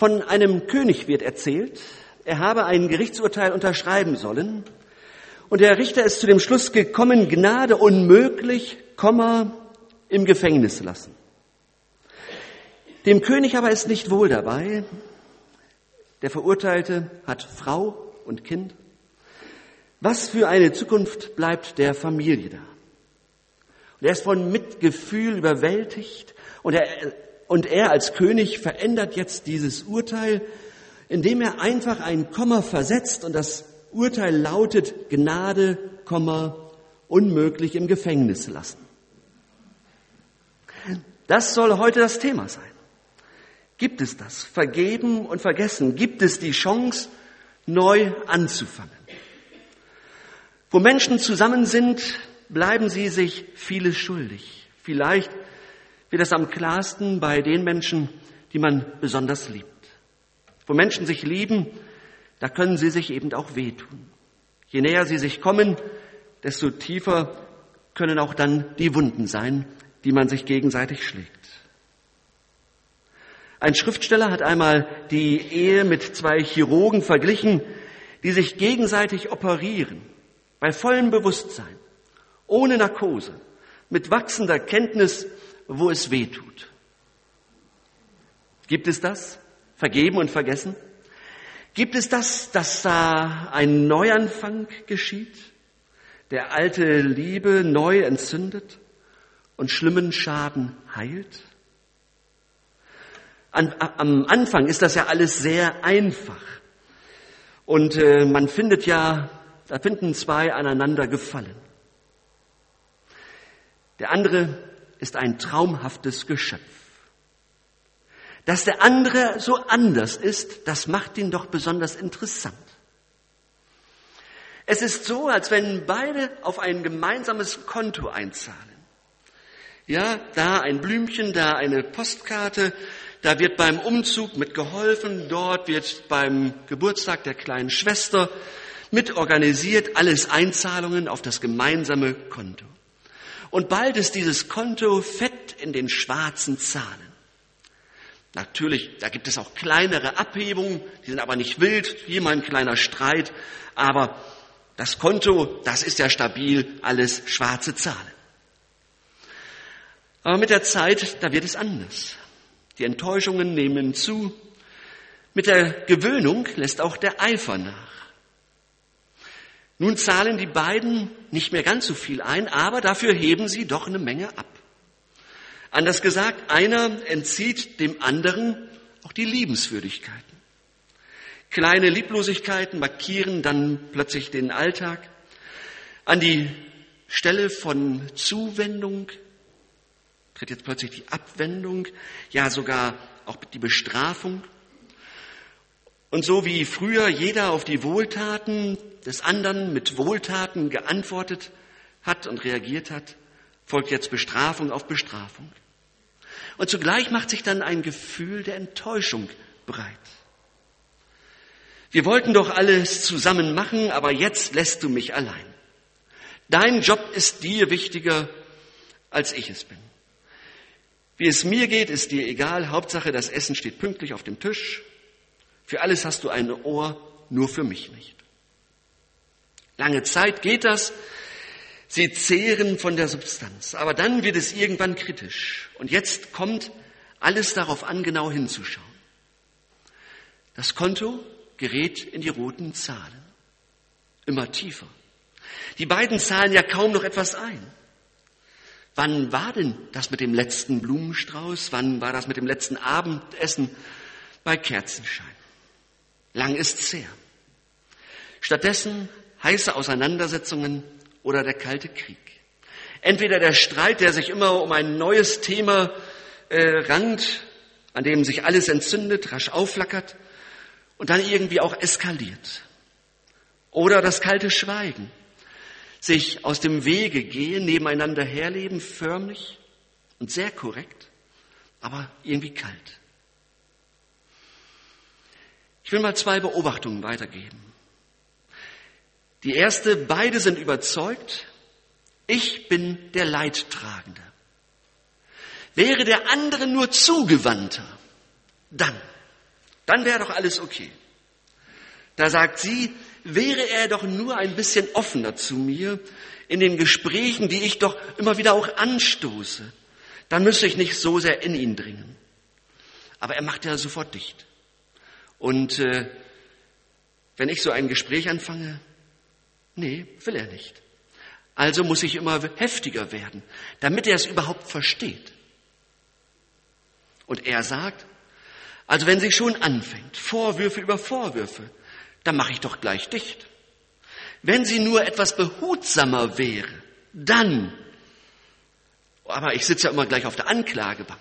Von einem König wird erzählt, er habe ein Gerichtsurteil unterschreiben sollen und der Richter ist zu dem Schluss gekommen, Gnade unmöglich, Komma, im Gefängnis lassen. Dem König aber ist nicht wohl dabei. Der Verurteilte hat Frau und Kind. Was für eine Zukunft bleibt der Familie da? Und er ist von Mitgefühl überwältigt und er, und er als König verändert jetzt dieses Urteil, indem er einfach ein Komma versetzt und das Urteil lautet Gnade, Komma, unmöglich im Gefängnis lassen. Das soll heute das Thema sein. Gibt es das? Vergeben und vergessen? Gibt es die Chance, neu anzufangen? Wo Menschen zusammen sind, bleiben sie sich vieles schuldig. Vielleicht wird es am klarsten bei den Menschen, die man besonders liebt. Wo Menschen sich lieben, da können sie sich eben auch wehtun. Je näher sie sich kommen, desto tiefer können auch dann die Wunden sein, die man sich gegenseitig schlägt. Ein Schriftsteller hat einmal die Ehe mit zwei Chirurgen verglichen, die sich gegenseitig operieren bei vollem Bewusstsein, ohne Narkose, mit wachsender Kenntnis, wo es weh tut. Gibt es das? Vergeben und vergessen? Gibt es das, dass da ein Neuanfang geschieht, der alte Liebe neu entzündet und schlimmen Schaden heilt? An, am Anfang ist das ja alles sehr einfach. Und äh, man findet ja da finden zwei aneinander gefallen. Der andere ist ein traumhaftes Geschöpf. Dass der andere so anders ist, das macht ihn doch besonders interessant. Es ist so, als wenn beide auf ein gemeinsames Konto einzahlen. Ja, da ein Blümchen, da eine Postkarte, da wird beim Umzug mitgeholfen, dort wird beim Geburtstag der kleinen Schwester mitorganisiert, alles Einzahlungen auf das gemeinsame Konto. Und bald ist dieses Konto fett in den schwarzen Zahlen. Natürlich, da gibt es auch kleinere Abhebungen, die sind aber nicht wild, hier mal ein kleiner Streit, aber das Konto, das ist ja stabil, alles schwarze Zahlen. Aber mit der Zeit, da wird es anders. Die Enttäuschungen nehmen zu. Mit der Gewöhnung lässt auch der Eifer nach. Nun zahlen die beiden nicht mehr ganz so viel ein, aber dafür heben sie doch eine Menge ab. Anders gesagt, einer entzieht dem anderen auch die Liebenswürdigkeiten. Kleine Lieblosigkeiten markieren dann plötzlich den Alltag. An die Stelle von Zuwendung tritt jetzt plötzlich die Abwendung, ja sogar auch die Bestrafung. Und so wie früher jeder auf die Wohltaten des anderen mit Wohltaten geantwortet hat und reagiert hat, folgt jetzt Bestrafung auf Bestrafung. Und zugleich macht sich dann ein Gefühl der Enttäuschung breit. Wir wollten doch alles zusammen machen, aber jetzt lässt du mich allein. Dein Job ist dir wichtiger, als ich es bin. Wie es mir geht, ist dir egal. Hauptsache, das Essen steht pünktlich auf dem Tisch. Für alles hast du ein Ohr, nur für mich nicht. Lange Zeit geht das. Sie zehren von der Substanz. Aber dann wird es irgendwann kritisch. Und jetzt kommt alles darauf an, genau hinzuschauen. Das Konto gerät in die roten Zahlen. Immer tiefer. Die beiden zahlen ja kaum noch etwas ein. Wann war denn das mit dem letzten Blumenstrauß? Wann war das mit dem letzten Abendessen bei Kerzenschein? Lang ist's her. Stattdessen heiße Auseinandersetzungen oder der Kalte Krieg. Entweder der Streit, der sich immer um ein neues Thema äh, rankt, an dem sich alles entzündet, rasch aufflackert und dann irgendwie auch eskaliert. Oder das kalte Schweigen, sich aus dem Wege gehen, nebeneinander herleben, förmlich und sehr korrekt, aber irgendwie kalt. Ich will mal zwei Beobachtungen weitergeben. Die erste, beide sind überzeugt, ich bin der Leidtragende. Wäre der andere nur zugewandter, dann, Dann wäre doch alles okay. Da sagt sie, wäre er doch nur ein bisschen offener zu mir in den Gesprächen, die ich doch immer wieder auch anstoße, dann müsste ich nicht so sehr in ihn dringen. Aber er macht ja sofort dicht. Und äh, wenn ich so ein Gespräch anfange, nee, will er nicht. Also muss ich immer heftiger werden, damit er es überhaupt versteht. Und er sagt, also wenn sie schon anfängt, Vorwürfe über Vorwürfe, dann mache ich doch gleich dicht. Wenn sie nur etwas behutsamer wäre, dann, aber ich sitze ja immer gleich auf der Anklagebank.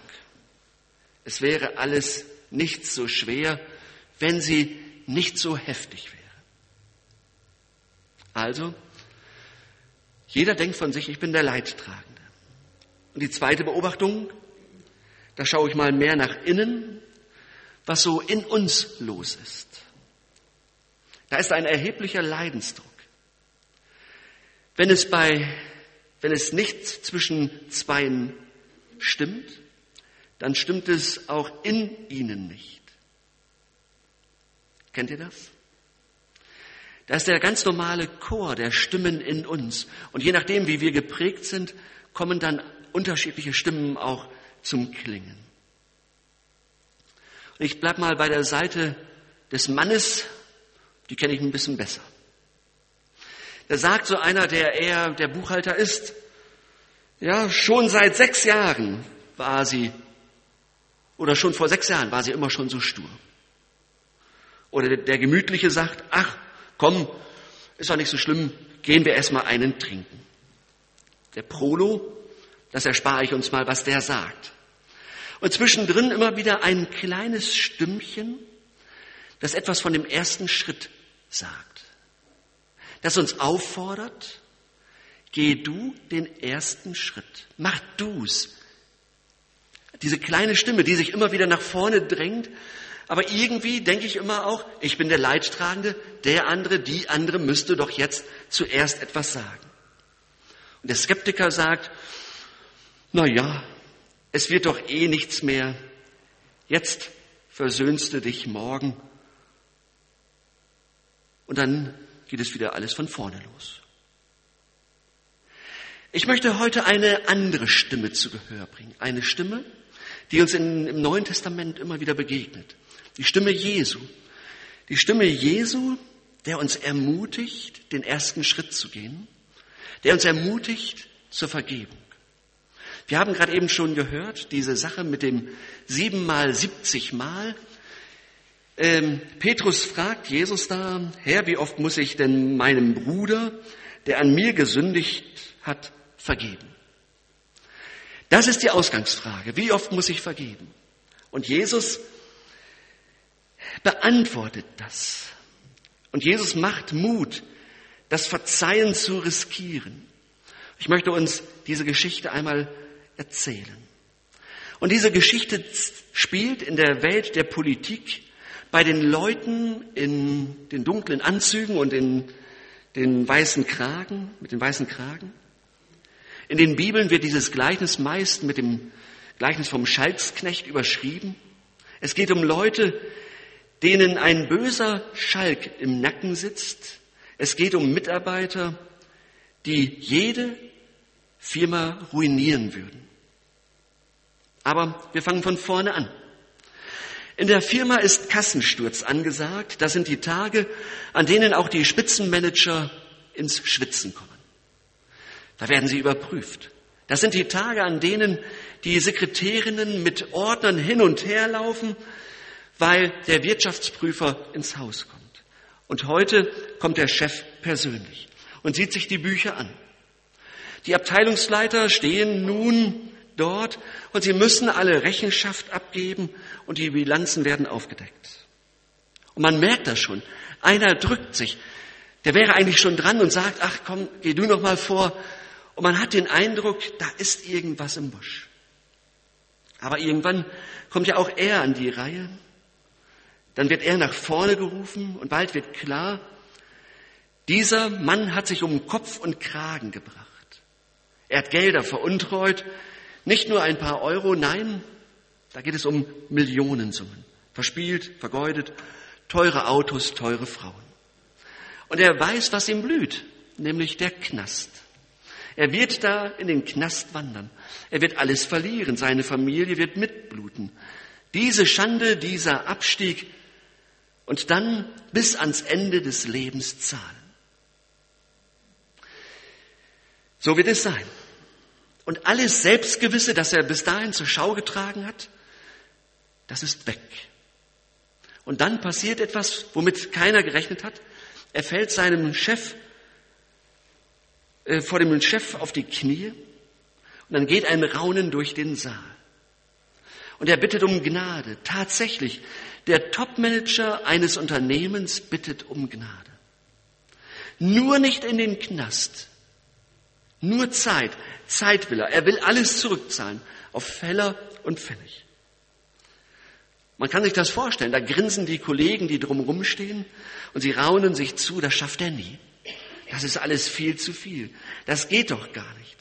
Es wäre alles nicht so schwer, wenn sie nicht so heftig wäre. Also, jeder denkt von sich, ich bin der Leidtragende. Und die zweite Beobachtung, da schaue ich mal mehr nach innen, was so in uns los ist. Da ist ein erheblicher Leidensdruck. Wenn es bei, wenn es nicht zwischen Zweien stimmt, dann stimmt es auch in ihnen nicht. Kennt ihr das? Da ist der ganz normale Chor der Stimmen in uns. Und je nachdem, wie wir geprägt sind, kommen dann unterschiedliche Stimmen auch zum Klingen. Und ich bleib mal bei der Seite des Mannes, die kenne ich ein bisschen besser. Da sagt so einer, der eher der Buchhalter ist, ja, schon seit sechs Jahren war sie, oder schon vor sechs Jahren war sie immer schon so stur. Oder der Gemütliche sagt, ach, komm, ist doch nicht so schlimm, gehen wir erstmal einen trinken. Der Prolo, das erspare ich uns mal, was der sagt. Und zwischendrin immer wieder ein kleines Stimmchen, das etwas von dem ersten Schritt sagt das uns auffordert, geh du den ersten Schritt, mach du's. Diese kleine Stimme, die sich immer wieder nach vorne drängt, aber irgendwie denke ich immer auch, ich bin der Leidtragende, der andere, die andere müsste doch jetzt zuerst etwas sagen. Und der Skeptiker sagt, na ja, es wird doch eh nichts mehr. Jetzt versöhnst du dich morgen. Und dann geht es wieder alles von vorne los. Ich möchte heute eine andere Stimme zu Gehör bringen. Eine Stimme, die uns in, im Neuen Testament immer wieder begegnet. Die Stimme Jesu. Die Stimme Jesu, der uns ermutigt, den ersten Schritt zu gehen. Der uns ermutigt zur Vergebung. Wir haben gerade eben schon gehört, diese Sache mit dem siebenmal, siebzig Mal. Ähm, Petrus fragt Jesus da, Herr, wie oft muss ich denn meinem Bruder, der an mir gesündigt hat, vergeben? Das ist die Ausgangsfrage. Wie oft muss ich vergeben? Und Jesus beantwortet das. Und Jesus macht Mut, das Verzeihen zu riskieren. Ich möchte uns diese Geschichte einmal erzählen. Und diese Geschichte spielt in der Welt der Politik bei den Leuten in den dunklen Anzügen und in den weißen Kragen, mit den weißen Kragen. In den Bibeln wird dieses Gleichnis meist mit dem Gleichnis vom Schalksknecht überschrieben. Es geht um Leute, denen ein böser Schalk im Nacken sitzt. Es geht um Mitarbeiter, die jede Firma ruinieren würden. Aber wir fangen von vorne an. In der Firma ist Kassensturz angesagt. Das sind die Tage, an denen auch die Spitzenmanager ins Schwitzen kommen. Da werden sie überprüft. Das sind die Tage, an denen die Sekretärinnen mit Ordnern hin und her laufen, weil der Wirtschaftsprüfer ins Haus kommt. Und heute kommt der Chef persönlich und sieht sich die Bücher an. Die Abteilungsleiter stehen nun dort und sie müssen alle Rechenschaft abgeben und die Bilanzen werden aufgedeckt. Und man merkt das schon. Einer drückt sich. Der wäre eigentlich schon dran und sagt, ach komm, geh du noch mal vor. Und man hat den Eindruck, da ist irgendwas im Busch. Aber irgendwann kommt ja auch er an die Reihe. Dann wird er nach vorne gerufen und bald wird klar, dieser Mann hat sich um Kopf und Kragen gebracht. Er hat Gelder veruntreut, nicht nur ein paar Euro, nein, da geht es um Millionensummen. Verspielt, vergeudet, teure Autos, teure Frauen. Und er weiß, was ihm blüht, nämlich der Knast. Er wird da in den Knast wandern. Er wird alles verlieren. Seine Familie wird mitbluten. Diese Schande, dieser Abstieg und dann bis ans Ende des Lebens zahlen. So wird es sein. Und alles Selbstgewisse, das er bis dahin zur Schau getragen hat, das ist weg. Und dann passiert etwas, womit keiner gerechnet hat. Er fällt seinem Chef, äh, vor dem Chef auf die Knie und dann geht ein Raunen durch den Saal. Und er bittet um Gnade. Tatsächlich, der Topmanager eines Unternehmens bittet um Gnade. Nur nicht in den Knast. Nur Zeit. Zeit will er. Er will alles zurückzahlen. Auf Feller und Pfennig. Man kann sich das vorstellen. Da grinsen die Kollegen, die drumherum stehen, und sie raunen sich zu, das schafft er nie. Das ist alles viel zu viel. Das geht doch gar nicht.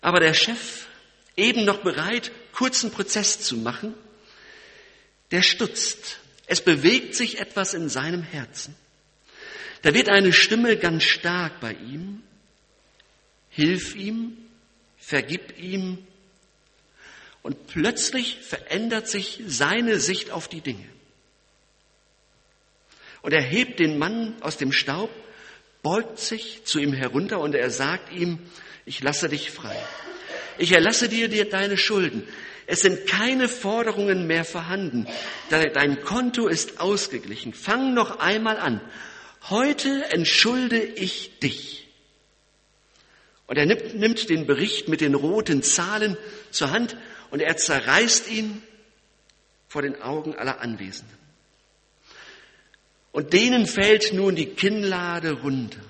Aber der Chef, eben noch bereit, kurzen Prozess zu machen, der stutzt. Es bewegt sich etwas in seinem Herzen. Da wird eine Stimme ganz stark bei ihm. Hilf ihm, vergib ihm. Und plötzlich verändert sich seine Sicht auf die Dinge. Und er hebt den Mann aus dem Staub, beugt sich zu ihm herunter und er sagt ihm, ich lasse dich frei. Ich erlasse dir, dir deine Schulden. Es sind keine Forderungen mehr vorhanden. Dein Konto ist ausgeglichen. Fang noch einmal an. Heute entschulde ich dich. Und er nimmt, nimmt den Bericht mit den roten Zahlen zur Hand und er zerreißt ihn vor den Augen aller Anwesenden. Und denen fällt nun die Kinnlade runter.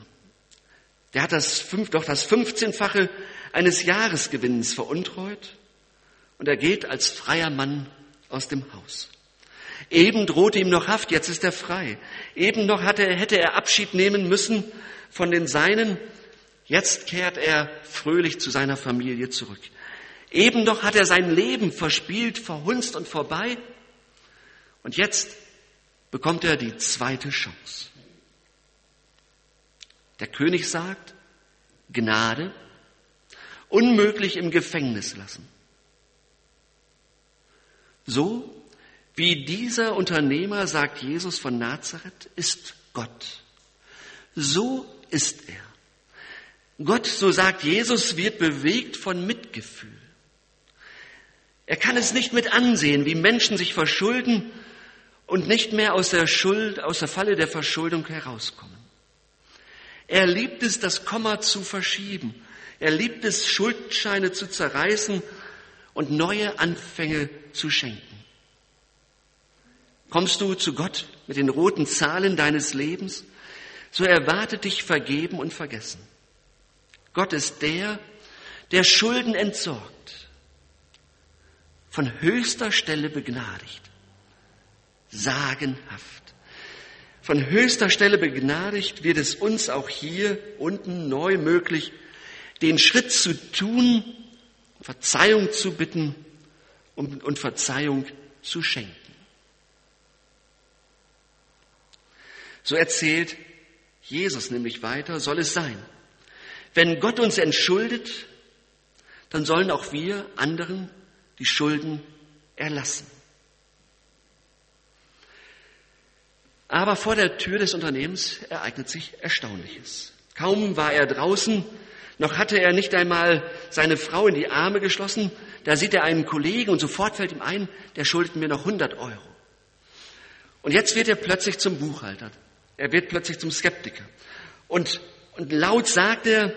Der hat das, doch das 15-fache eines Jahresgewinns veruntreut und er geht als freier Mann aus dem Haus. Eben drohte ihm noch Haft, jetzt ist er frei. Eben noch hatte, hätte er Abschied nehmen müssen von den Seinen, jetzt kehrt er fröhlich zu seiner Familie zurück. Eben noch hat er sein Leben verspielt, verhunzt und vorbei. Und jetzt bekommt er die zweite Chance. Der König sagt, Gnade, unmöglich im Gefängnis lassen. So wie dieser Unternehmer, sagt Jesus von Nazareth, ist Gott. So ist er. Gott, so sagt Jesus, wird bewegt von Mitgefühl. Er kann es nicht mit ansehen, wie Menschen sich verschulden und nicht mehr aus der Schuld, aus der Falle der Verschuldung herauskommen. Er liebt es, das Komma zu verschieben. Er liebt es, Schuldscheine zu zerreißen und neue Anfänge zu schenken. Kommst du zu Gott mit den roten Zahlen deines Lebens, so erwartet dich vergeben und vergessen. Gott ist der, der Schulden entsorgt, von höchster Stelle begnadigt, sagenhaft. Von höchster Stelle begnadigt wird es uns auch hier unten neu möglich, den Schritt zu tun, Verzeihung zu bitten und, Verzeihung zu schenken. So erzählt Jesus nämlich weiter, soll es sein. Wenn Gott uns entschuldet, dann sollen auch wir anderen die Schulden erlassen. Aber vor der Tür des Unternehmens ereignet sich Erstaunliches. Kaum war er draußen, noch hatte er nicht einmal seine Frau in die Arme geschlossen, da sieht er einen Kollegen und sofort fällt ihm ein, der schuldet mir noch 100 Euro. Und jetzt wird er plötzlich zum Buchhalter. Er wird plötzlich zum Skeptiker. Und, und laut sagt er,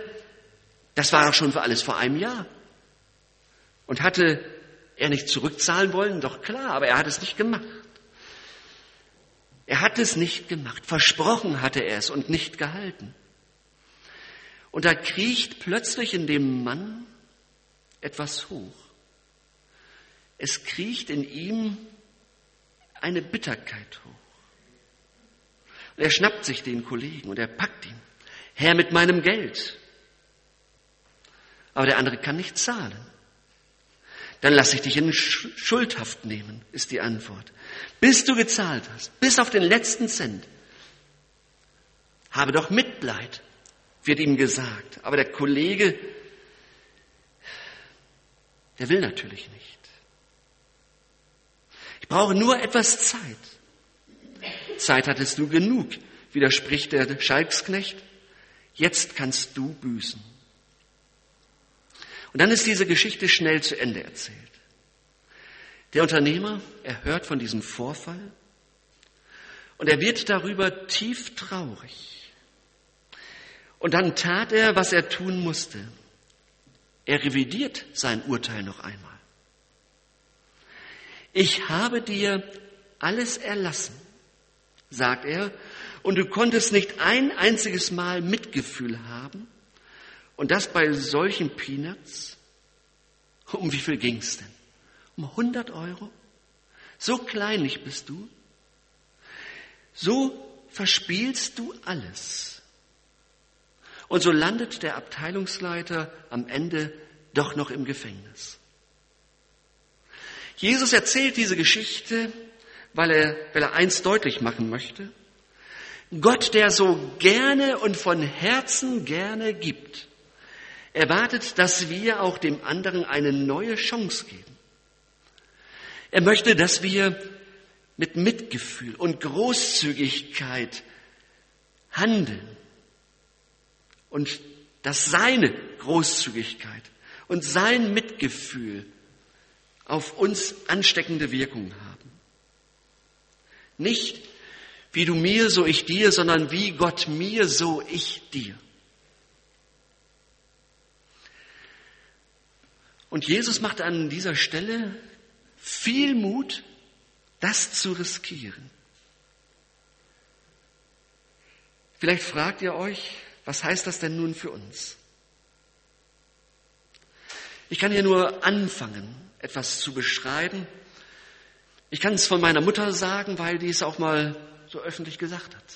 das war doch schon für alles vor einem Jahr. Und hatte er nicht zurückzahlen wollen? Doch klar, aber er hat es nicht gemacht. Er hat es nicht gemacht. Versprochen hatte er es und nicht gehalten. Und da kriecht plötzlich in dem Mann etwas hoch. Es kriecht in ihm eine Bitterkeit hoch. Und er schnappt sich den Kollegen und er packt ihn. Herr mit meinem Geld. Aber der andere kann nicht zahlen. Dann lass ich dich in Schuldhaft nehmen, ist die Antwort. Bis du gezahlt hast, bis auf den letzten Cent. Habe doch Mitleid, wird ihm gesagt. Aber der Kollege, der will natürlich nicht. Ich brauche nur etwas Zeit. Zeit hattest du genug, widerspricht der Schalksknecht. Jetzt kannst du büßen. Und dann ist diese Geschichte schnell zu Ende erzählt. Der Unternehmer, er hört von diesem Vorfall und er wird darüber tief traurig. Und dann tat er, was er tun musste. Er revidiert sein Urteil noch einmal. Ich habe dir alles erlassen, sagt er, und du konntest nicht ein einziges Mal Mitgefühl haben. Und das bei solchen Peanuts? Um wie viel ging's denn? Um 100 Euro? So kleinlich bist du? So verspielst du alles. Und so landet der Abteilungsleiter am Ende doch noch im Gefängnis. Jesus erzählt diese Geschichte, weil er, weil er eins deutlich machen möchte. Gott, der so gerne und von Herzen gerne gibt, erwartet, dass wir auch dem anderen eine neue Chance geben. Er möchte, dass wir mit Mitgefühl und Großzügigkeit handeln und dass seine Großzügigkeit und sein Mitgefühl auf uns ansteckende Wirkung haben. Nicht wie du mir, so ich dir, sondern wie Gott mir, so ich dir. Und Jesus macht an dieser Stelle viel Mut, das zu riskieren. Vielleicht fragt ihr euch, was heißt das denn nun für uns? Ich kann hier nur anfangen, etwas zu beschreiben. Ich kann es von meiner Mutter sagen, weil die es auch mal so öffentlich gesagt hat.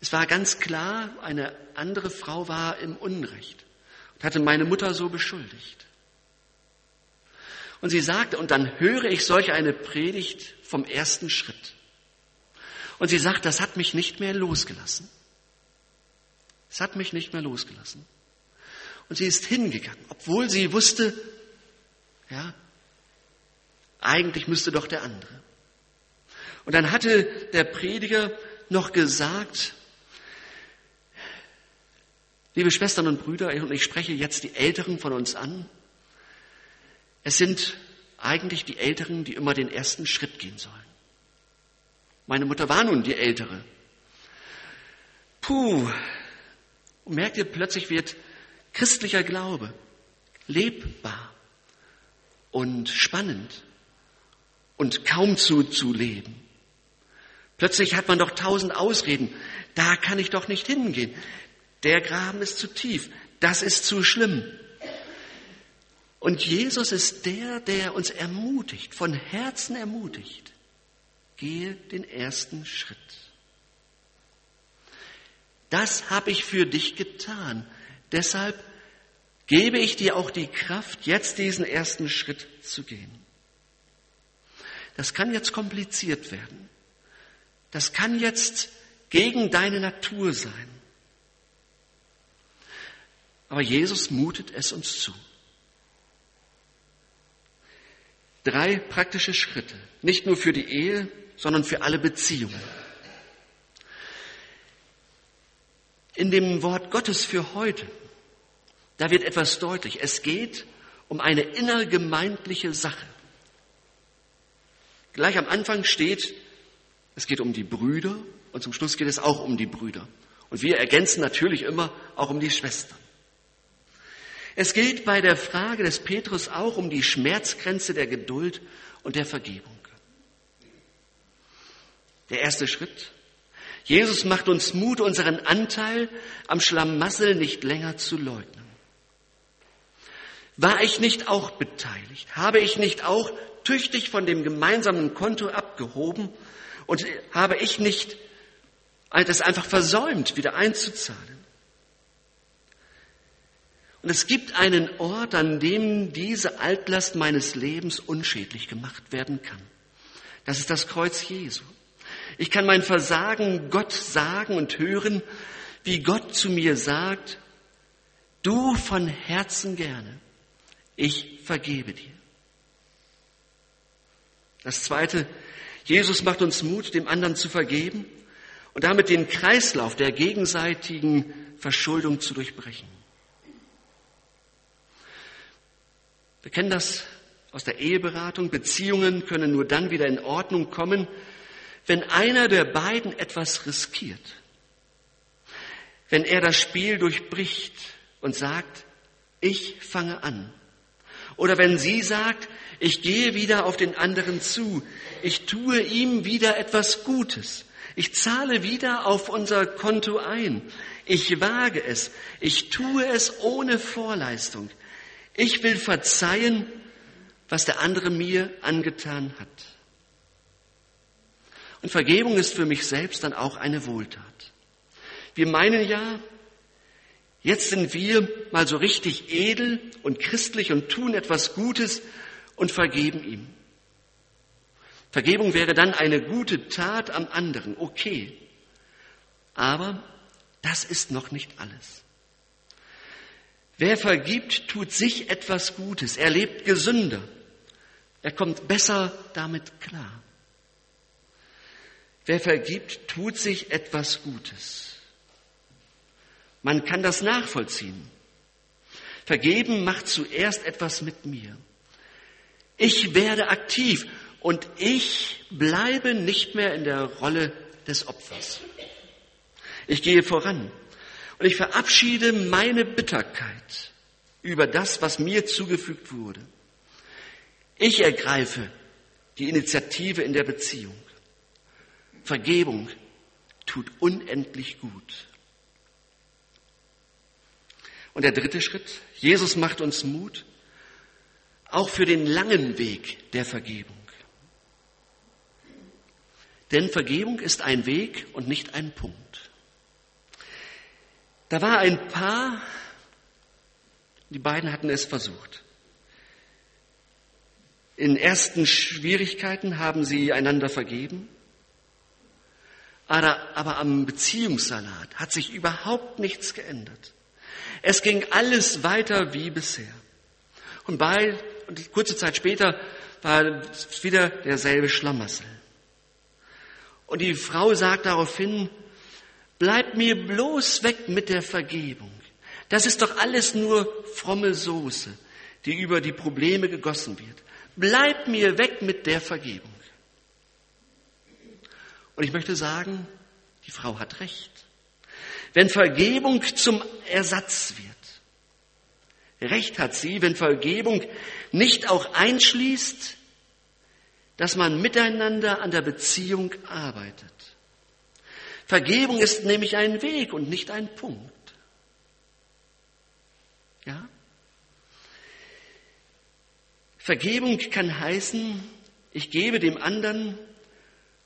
Es war ganz klar, eine andere Frau war im Unrecht und hatte meine Mutter so beschuldigt. Und sie sagte, und dann höre ich solch eine Predigt vom ersten Schritt. Und sie sagt, das hat mich nicht mehr losgelassen. Es hat mich nicht mehr losgelassen. Und sie ist hingegangen, obwohl sie wusste, ja, eigentlich müsste doch der andere. Und dann hatte der Prediger noch gesagt, liebe Schwestern und Brüder, und ich spreche jetzt die Älteren von uns an, es sind eigentlich die Älteren, die immer den ersten Schritt gehen sollen. Meine Mutter war nun die Ältere. Puh. Und merkt ihr, plötzlich wird christlicher Glaube lebbar und spannend und kaum zu, zu leben. Plötzlich hat man doch tausend Ausreden. Da kann ich doch nicht hingehen. Der Graben ist zu tief. Das ist zu schlimm. Und Jesus ist der, der uns ermutigt, von Herzen ermutigt. Gehe den ersten Schritt. Das habe ich für dich getan. Deshalb gebe ich dir auch die Kraft, jetzt diesen ersten Schritt zu gehen. Das kann jetzt kompliziert werden. Das kann jetzt gegen deine Natur sein. Aber Jesus mutet es uns zu. Drei praktische Schritte, nicht nur für die Ehe, sondern für alle Beziehungen. In dem Wort Gottes für heute, da wird etwas deutlich. Es geht um eine innergemeindliche Sache. Gleich am Anfang steht, es geht um die Brüder und zum Schluss geht es auch um die Brüder. Und wir ergänzen natürlich immer auch um die Schwestern. Es geht bei der Frage des Petrus auch um die Schmerzgrenze der Geduld und der Vergebung. Der erste Schritt. Jesus macht uns Mut, unseren Anteil am Schlamassel nicht länger zu leugnen. War ich nicht auch beteiligt? Habe ich nicht auch tüchtig von dem gemeinsamen Konto abgehoben? Und habe ich nicht das einfach versäumt, wieder einzuzahlen? Und es gibt einen Ort, an dem diese Altlast meines Lebens unschädlich gemacht werden kann. Das ist das Kreuz Jesu. Ich kann mein Versagen Gott sagen und hören, wie Gott zu mir sagt, du von Herzen gerne, ich vergebe dir. Das Zweite, Jesus macht uns Mut, dem anderen zu vergeben und damit den Kreislauf der gegenseitigen Verschuldung zu durchbrechen. Wir kennen das aus der Eheberatung. Beziehungen können nur dann wieder in Ordnung kommen, wenn einer der beiden etwas riskiert. Wenn er das Spiel durchbricht und sagt, ich fange an. Oder wenn sie sagt, ich gehe wieder auf den anderen zu, ich tue ihm wieder etwas Gutes, ich zahle wieder auf unser Konto ein, ich wage es, ich tue es ohne Vorleistung, ich will verzeihen, was der andere mir angetan hat. Und Vergebung ist für mich selbst dann auch eine Wohltat. Wir meinen ja, jetzt sind wir mal so richtig edel und christlich und tun etwas Gutes und vergeben ihm. Vergebung wäre dann eine gute Tat am anderen, okay. Aber das ist noch nicht alles. Wer vergibt, tut sich etwas Gutes. Er lebt gesünder. Er kommt besser damit klar. Wer vergibt, tut sich etwas Gutes. Man kann das nachvollziehen. Vergeben macht zuerst etwas mit mir. Ich werde aktiv und ich bleibe nicht mehr in der Rolle des Opfers. Ich gehe voran und ich verabschiede meine Bitterkeit über das, was mir zugefügt wurde. Ich ergreife die Initiative in der Beziehung. Vergebung tut unendlich gut. Und der dritte Schritt, Jesus macht uns Mut, auch für den langen Weg der Vergebung. Denn Vergebung ist ein Weg und nicht ein Punkt. Da war ein Paar, die beiden hatten es versucht. In ersten Schwierigkeiten haben sie einander vergeben. Aber, aber am Beziehungssalat hat sich überhaupt nichts geändert. Es ging alles weiter wie bisher. Und, bei, und kurze Zeit später war wieder derselbe Schlamassel. Und die Frau sagt daraufhin, bleib mir bloß weg mit der Vergebung. Das ist doch alles nur fromme Soße, die über die Probleme gegossen wird. Bleib mir weg mit der Vergebung. Und ich möchte sagen, die Frau hat recht. Wenn Vergebung zum Ersatz wird, recht hat sie, wenn Vergebung nicht auch einschließt, dass man miteinander an der Beziehung arbeitet. Vergebung ist nämlich ein Weg und nicht ein Punkt. Ja? Vergebung kann heißen, ich gebe dem anderen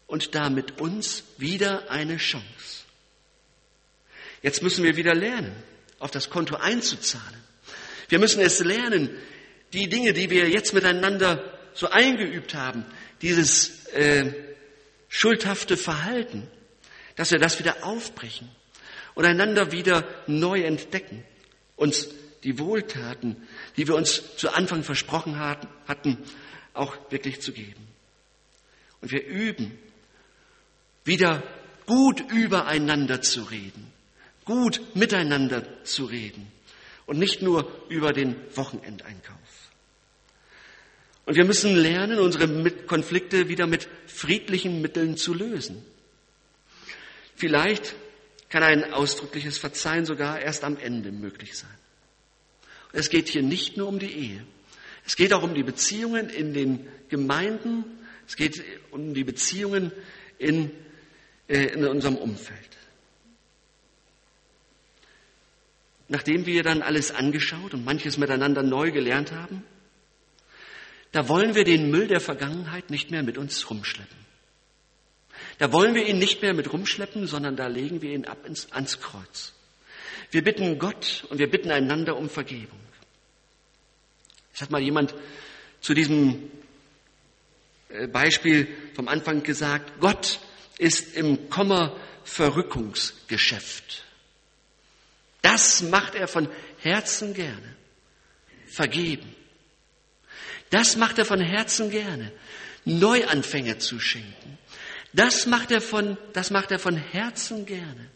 und damit uns wieder eine Chance. Jetzt müssen wir wieder lernen, auf das Konto einzuzahlen. Wir müssen es lernen, die Dinge, die wir jetzt miteinander so eingeübt haben, dieses äh, schuldhafte Verhalten, dass wir das wieder aufbrechen und einander wieder neu entdecken, uns die Wohltaten, die wir uns zu Anfang versprochen hatten, auch wirklich zu geben. Und wir üben wieder gut übereinander zu reden, gut miteinander zu reden und nicht nur über den Wochenendeinkauf. Und wir müssen lernen, unsere Konflikte wieder mit friedlichen Mitteln zu lösen. Vielleicht kann ein ausdrückliches Verzeihen sogar erst am Ende möglich sein. es geht hier nicht nur um die Ehe. Es geht auch um die Beziehungen in den Gemeinden. Es geht um die Beziehungen in äh, in unserem Umfeld. Nachdem wir dann alles angeschaut und manches miteinander neu gelernt haben, da wollen wir den Müll der Vergangenheit nicht mehr mit uns rumschleppen. Da wollen wir ihn nicht mehr mit rumschleppen, sondern da legen wir ihn ab ins, ans Kreuz. Wir bitten Gott und wir bitten einander um Vergebung. Es hat mal jemand zu diesem äh, Beispiel vom Anfang gesagt, Gott ist im Komma-Verrückungsgeschäft. Das macht er von Herzen gerne. Vergeben. Das macht er von Herzen gerne. Neuanfänge zu schenken. Das macht er von, das macht er von Herzen gerne.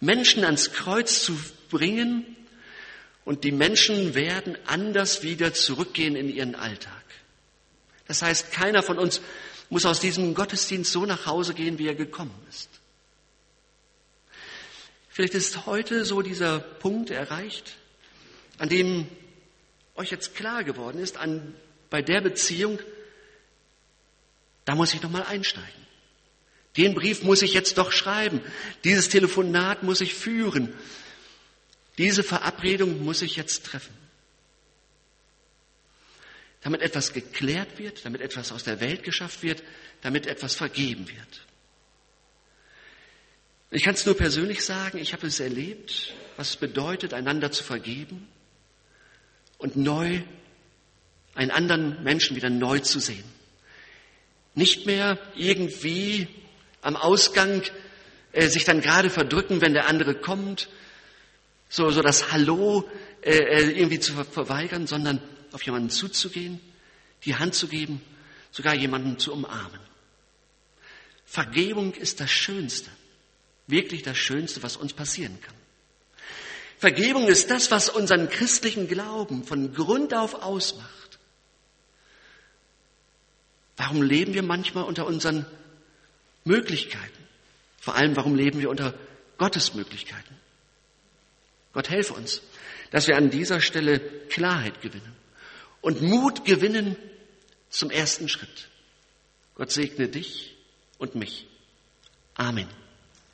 Menschen ans Kreuz zu bringen und die Menschen werden anders wieder zurückgehen in ihren Alltag. Das heißt, keiner von uns muss aus diesem Gottesdienst so nach Hause gehen, wie er gekommen ist. Vielleicht ist heute so dieser Punkt erreicht, an dem euch jetzt klar geworden ist, an, bei der Beziehung, da muss ich noch mal einsteigen. Den Brief muss ich jetzt doch schreiben. Dieses Telefonat muss ich führen. Diese Verabredung muss ich jetzt treffen damit etwas geklärt wird, damit etwas aus der Welt geschafft wird, damit etwas vergeben wird. Ich kann es nur persönlich sagen, ich habe es erlebt, was es bedeutet, einander zu vergeben und neu einen anderen Menschen wieder neu zu sehen. Nicht mehr irgendwie am Ausgang äh, sich dann gerade verdrücken, wenn der andere kommt, so, so das Hallo äh, äh irgendwie zu verweigern, sondern auf jemanden zuzugehen, die Hand zu geben, sogar jemanden zu umarmen. Vergebung ist das Schönste, wirklich das Schönste, was uns passieren kann. Vergebung ist das, was unseren christlichen Glauben von Grund auf ausmacht. Warum leben wir manchmal unter unseren Möglichkeiten? Vor allem, warum leben wir unter Gottes Möglichkeiten? Gott helfe uns, dass wir an dieser Stelle Klarheit gewinnen und Mut gewinnen zum ersten Schritt. Gott segne dich und mich. Amen.